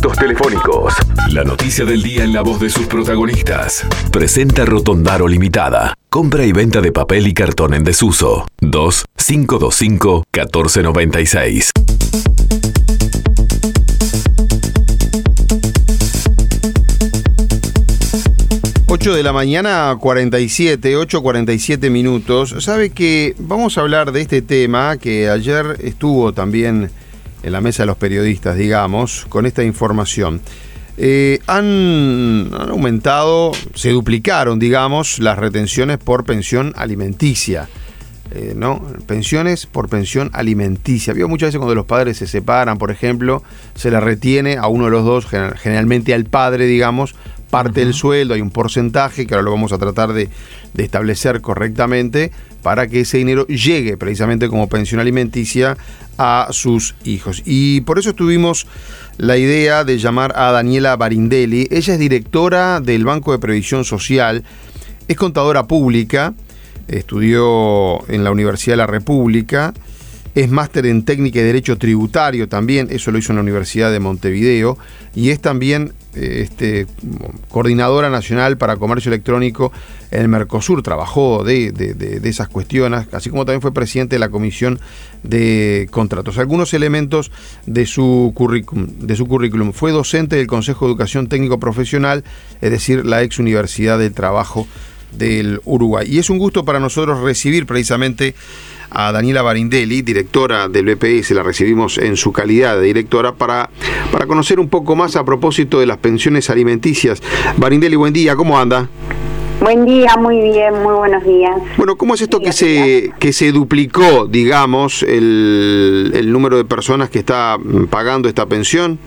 contactos telefónicos. La noticia del día en la voz de sus protagonistas. Presenta Rotondaro Limitada. Compra y venta de papel y cartón en desuso. 2 525 1496. 8 de la mañana, 47, 8.47 minutos. Sabe que vamos a hablar de este tema que ayer estuvo también en la mesa de los periodistas, digamos, con esta información. Eh, han, aumentado, se duplicaron, digamos, las retenciones por pensión alimenticia. Eh, ¿no? Pensiones por pensión alimenticia. Vio muchas veces cuando los padres se separan, por ejemplo, se le retiene a uno de los dos, generalmente al padre, digamos, parte del sueldo, hay un porcentaje que ahora lo vamos a tratar de, establecer correctamente para que ese dinero llegue precisamente como pensión alimenticia a sus hijos. Y por eso tuvimos la idea de llamar a Daniela Barindelli. Ella es directora del Banco de Previsión Social, es contadora pública, estudió en la Universidad de la República, es máster en técnica y derecho tributario también, eso lo hizo en la Universidad de Montevideo, y es también eh, este, coordinadora nacional para comercio electrónico en el Mercosur, trabajó de, esas cuestiones, así como también fue presidente de la Comisión de Contratos. Algunos elementos de su, currículum, de su currículum. Fue docente del Consejo de Educación Técnico Profesional, es decir, la ex Universidad del Trabajo del Uruguay. Y es un gusto para nosotros recibir precisamente a Daniela Barindelli, directora del BPS, la recibimos en su calidad de directora, para, para conocer un poco más a propósito de las pensiones alimenticias. Barindelli, buen día, ¿cómo anda? Buen día, muy bien, muy buenos días. Bueno, ¿cómo es esto que se, que se duplicó, digamos, el, el número de personas que está pagando esta pensión?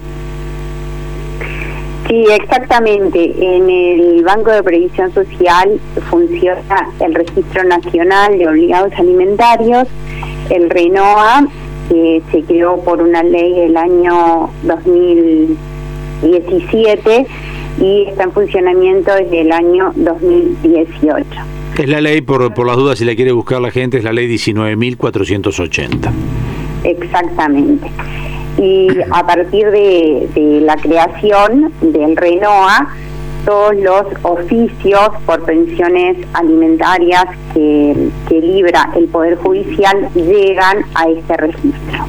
Sí, exactamente. En el Banco de Previsión Social funciona el Registro Nacional de Obligados Alimentarios, el RENOA, que se creó por una ley del año 2017 y está en funcionamiento desde el año 2018. Es la ley, por, por las dudas, si la quiere buscar la gente, es la ley 19.480. Exactamente y a partir de, la creación del RENOA, todos los oficios por pensiones alimentarias que, libra el Poder Judicial llegan a este registro.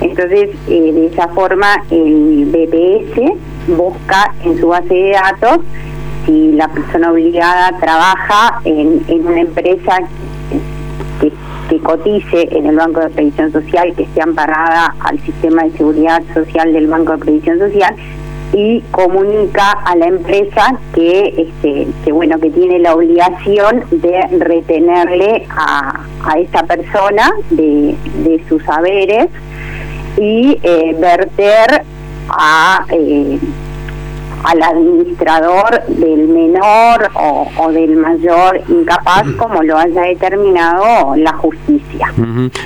Entonces, eh, de esa forma, el BPS busca en su base de datos si la persona obligada trabaja en, en una empresa que cotice en el Banco de Previsión Social, que esté amparada al sistema de seguridad social del Banco de Previsión Social y comunica a la empresa que este que bueno que tiene la obligación de retenerle a, a esa persona de, de sus saberes y eh, verter a eh, al administrador del menor o, del mayor incapaz como lo haya determinado la justicia.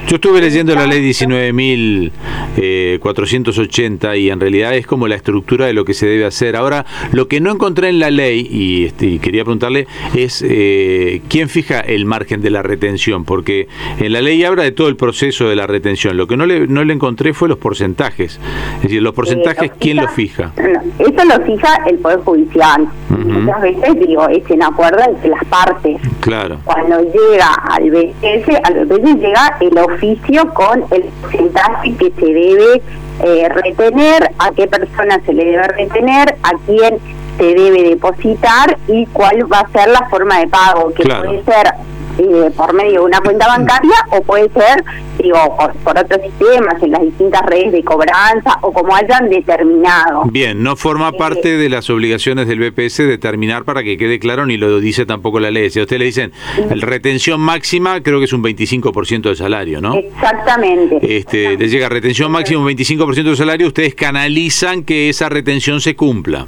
Yo estuve leyendo la ley 19.480 eh, y en realidad es como la estructura de lo que se debe hacer. Ahora, lo que no encontré en la ley, y, este, quería preguntarle, es eh, quién fija el margen de la retención, porque en la ley habla de todo el proceso de la retención. Lo que no le, no le encontré fue los porcentajes. Es decir, los porcentajes, ¿quién lo fija? eso lo fija el Poder Judicial. Muchas veces, digo, es en acuerdo entre las partes. Claro. Cuando llega al BPS, al BPS llega el oficio con el porcentaje que se debe eh, retener, a qué persona se le debe retener, a quién se debe depositar y cuál va a ser la forma de pago, que puede ser eh, por medio de una cuenta bancaria o puede ser, digo, por, otros sistemas, en las distintas redes de cobranza o como hayan determinado. Bien, no forma eh, parte de las obligaciones del BPS determinar para que quede claro, ni lo dice tampoco la ley. Si a usted le dicen, el retención máxima creo que es un 25% del salario, ¿no? Exactamente. Este, les llega retención máxima un 25% del salario, ustedes canalizan que esa retención se cumpla.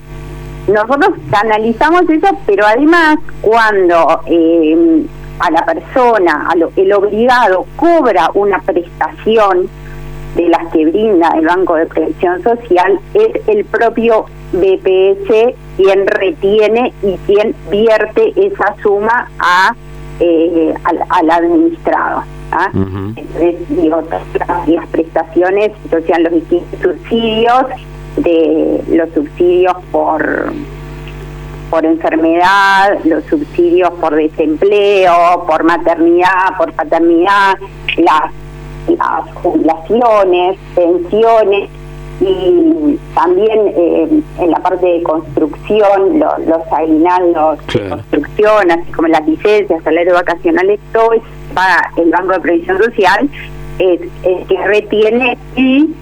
Nosotros canalizamos eso, pero además cuando eh, a la persona, a el obligado cobra una prestación de las que brinda el Banco de Previsión Social, es el propio BPS quien retiene y quien vierte esa suma a eh, al, administrado. ¿ah? Entonces, digo, las, prestaciones, o sean los subsidios, de los subsidios por por enfermedad, los subsidios por desempleo, por maternidad, por paternidad, las, las jubilaciones, pensiones y también eh, en la parte de construcción, los aguinaldos de construcción, así como las licencias, salarios vacacionales, todo es para el Banco de Previsión Social, es, es que retiene y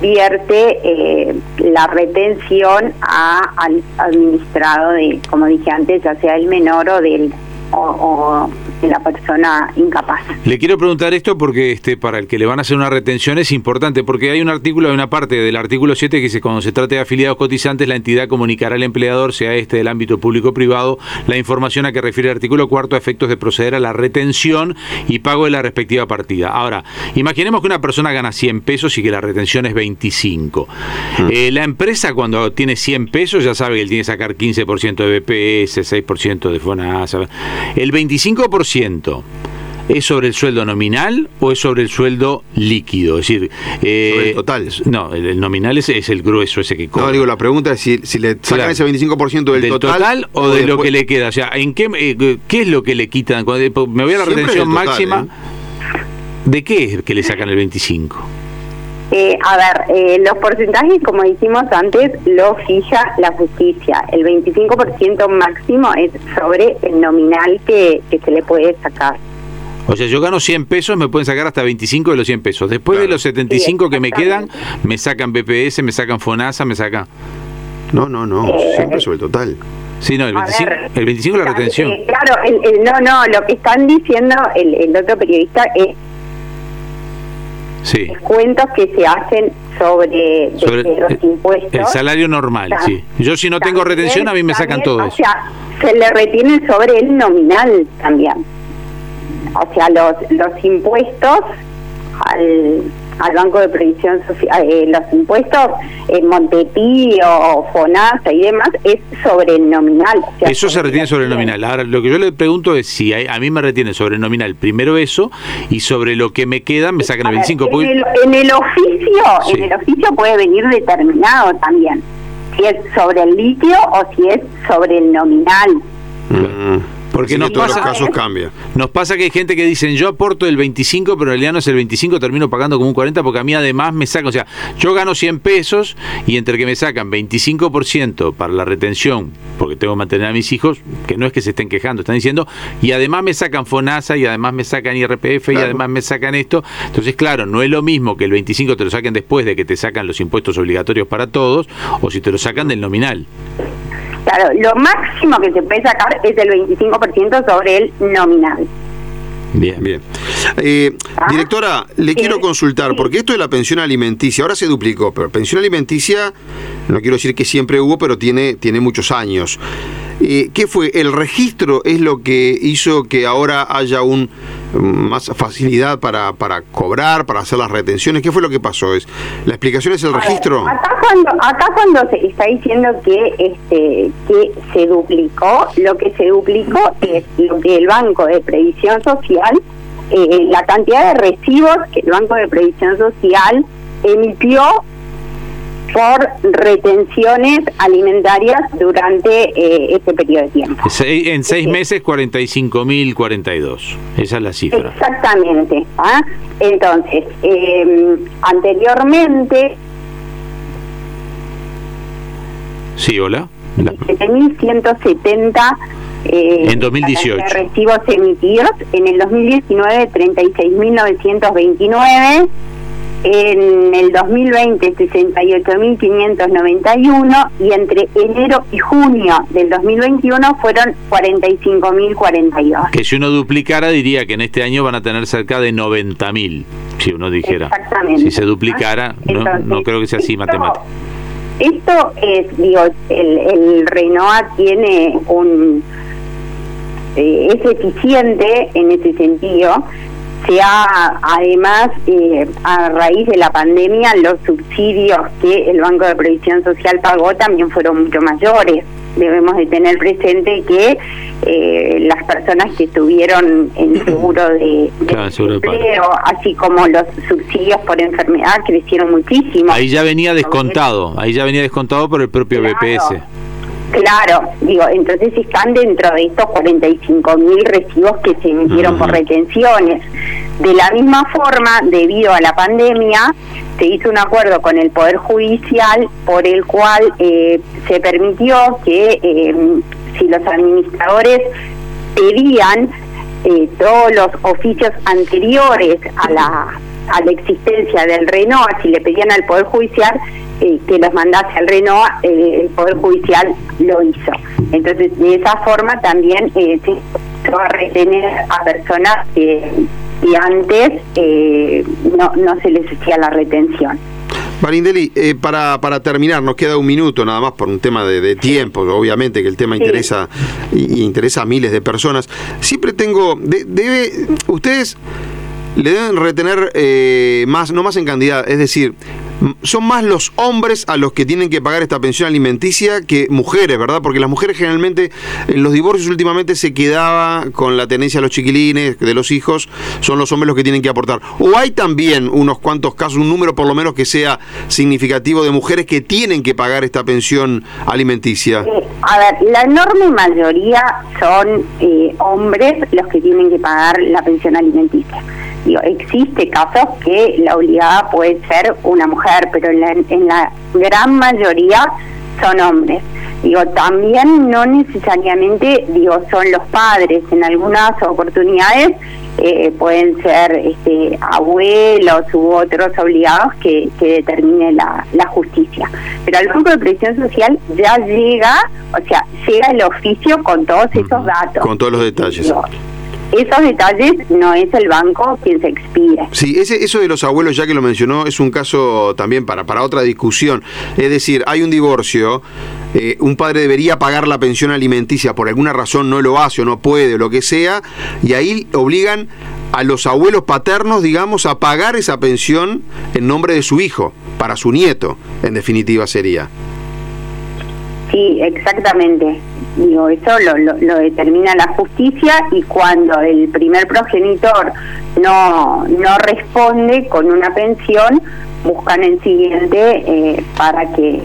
vierte eh, la retención a, al administrado de, como dije antes, ya sea el menor o del o, de la persona incapaz. Le quiero preguntar esto porque este para el que le van a hacer una retención es importante, porque hay un artículo, hay una parte del artículo 7 que dice cuando se trate de afiliados cotizantes, la entidad comunicará al empleador, sea este del ámbito público o privado, la información a que refiere el artículo cuarto a efectos de proceder a la retención y pago de la respectiva partida. Ahora, imaginemos que una persona gana 100 pesos y que la retención es 25. Mm. Eh, la empresa cuando tiene 100 pesos ya sabe que él tiene que sacar 15% de BPS, 6% de FONASA. ¿El 25% es sobre el sueldo nominal o es sobre el sueldo líquido? Es decir, eh, sobre el total. No, el, nominal es, es, el grueso ese que cobra. No, digo, la pregunta es si, si le sacan ese 25% del, del total, o, de lo que le queda. O sea, ¿en qué, eh, qué es lo que le quitan? Me voy a la retención máxima. ¿eh? ¿De qué es que le sacan el 25%? Eh, a ver, eh, los porcentajes, como dijimos antes, lo fija la justicia. El 25% máximo es sobre el nominal que, se le puede sacar. O sea, yo gano 100 pesos, me pueden sacar hasta 25 de los 100 pesos. Después de los 75 que me quedan, me sacan BPS, me sacan FONASA, me sacan... No, no, no, eh, siempre sobre el total. Sí, no, el 25, el 25 la retención. claro, no, no, lo que están diciendo el, el otro periodista es sí. descuentos que se hacen sobre, los impuestos. El salario normal, sí. Yo si no tengo retención, a mí me sacan todo. O sea, se le retienen sobre el nominal también. O sea, los, los impuestos al al Banco de Previsión Social, eh, los impuestos en Montepío, FONASA y demás, es sobre el nominal. eso se retiene sobre el nominal. Ahora, lo que yo le pregunto es si a, mí me retiene sobre el nominal primero eso y sobre lo que me queda me sacan el 25. En, el, en el oficio, en el oficio puede venir determinado también, si es sobre el litio o si es sobre el nominal. Mm. Porque nos pasa, casos cambia. Nos pasa que hay gente que dicen, yo aporto el 25, pero en realidad no es el 25, termino pagando como un 40 porque a mí además me sacan, o sea, yo gano 100 pesos y entre que me sacan 25% para la retención, porque tengo que mantener a mis hijos, que no es que se estén quejando, están diciendo, y además me sacan FONASA y además me sacan IRPF y además me sacan esto. Entonces, claro, no es lo mismo que el 25 te lo saquen después de que te sacan los impuestos obligatorios para todos o si te lo sacan del nominal. Claro, lo máximo que se puede sacar es el 25% sobre el nominal. Bien, bien. Eh, ah, directora, le quiero consultar, porque esto de la pensión alimenticia, ahora se duplicó, pero pensión alimenticia, no quiero decir que siempre hubo, pero tiene, tiene muchos años. Eh, ¿Qué fue? ¿El registro es lo que hizo que ahora haya un más facilidad para, para cobrar, para hacer las retenciones? ¿Qué fue lo que pasó? ¿Es, ¿La explicación es el registro? acá, cuando, acá cuando se está diciendo que, este, que se duplicó, lo que se duplicó es lo que el Banco de Previsión Social, eh, la cantidad de recibos que el Banco de Previsión Social emitió por retenciones alimentarias durante eh, este periodo de tiempo. en seis meses, 45.042. Esa es la cifra. Exactamente. ¿ah? Entonces, em, anteriormente... Sí, hola. 7.170 eh, en 2018. recibos emitidos. En el 2019, 36.929 en el 2020 68.591 y entre enero y junio del 2021 fueron 45.042. Que si uno duplicara diría que en este año van a tener cerca de 90.000, si uno dijera. Exactamente. Si se duplicara, no, creo que sea así matemático. Esto es, digo, el, el Renoa tiene un... Eh, es eficiente en ese sentido, se ha, además, eh, a raíz de la pandemia, los subsidios que el Banco de Previsión Social pagó también fueron mucho mayores. debemos de tener presente que eh, las personas que estuvieron en seguro de, empleo, así como los subsidios por enfermedad, crecieron muchísimo. Ahí ya venía descontado, ahí ya venía descontado por el propio BPS. Claro, digo, entonces están dentro de estos 45 mil recibos que se emitieron por retenciones. De la misma forma, debido a la pandemia, se hizo un acuerdo con el Poder Judicial por el cual eh, se permitió que eh, si los administradores pedían eh, todos los oficios anteriores a la, a la existencia del RENOA, si le pedían al Poder Judicial, eh, que los mandase al RENOA, eh, el Poder Judicial lo hizo. Entonces, de esa forma también eh, se va a retener a personas que, antes no, no se les hacía la retención. Marindeli, para, para terminar, nos queda un minuto nada más por un tema de, tiempo, obviamente que el tema interesa y, interesa a miles de personas. Siempre tengo, debe, ustedes le deben retener más, no más en cantidad, es decir, son más los hombres a los que tienen que pagar esta pensión alimenticia que mujeres, ¿verdad? Porque las mujeres generalmente en los divorcios últimamente se quedaba con la tenencia de los chiquilines, de los hijos, son los hombres los que tienen que aportar. O hay también unos cuantos casos, un número por lo menos que sea significativo de mujeres que tienen que pagar esta pensión alimenticia. Eh, a ver, la enorme mayoría son eh, hombres los que tienen que pagar la pensión alimenticia existe casos que la obligada puede ser una mujer, pero en la, en la gran mayoría son hombres. Digo, también no necesariamente digo son los padres, en algunas oportunidades eh, pueden ser este, abuelos u otros obligados que, que determine la, la justicia. Pero al Banco de Previsión Social ya llega, o sea, llega el oficio con todos esos datos. Con todos los detalles esos detalles no es el banco quien se expide. Sí, ese, eso de los abuelos, ya que lo mencionó, es un caso también para, para otra discusión. Es decir, hay un divorcio, eh, un padre debería pagar la pensión alimenticia, por alguna razón no lo hace o no puede o lo que sea, y ahí obligan a los abuelos paternos, digamos, a pagar esa pensión en nombre de su hijo, para su nieto, en definitiva sería. Sí, exactamente. Digo, eso lo, determina la justicia y cuando el primer progenitor no, no responde con una pensión, buscan el siguiente eh, para que,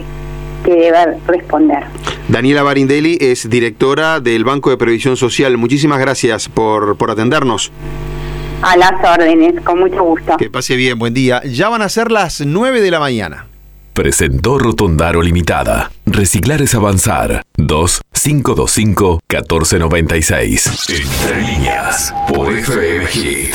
que deba responder. Daniela Barindelli es directora del Banco de Previsión Social. Muchísimas gracias por, por atendernos. A las órdenes, con mucho gusto. Que pase bien, buen día. Ya van a ser las 9 de la mañana. Presentó Rotondaro Limitada. Reciclar es avanzar. 2-525-1496. Entre líneas. Por FM Hit.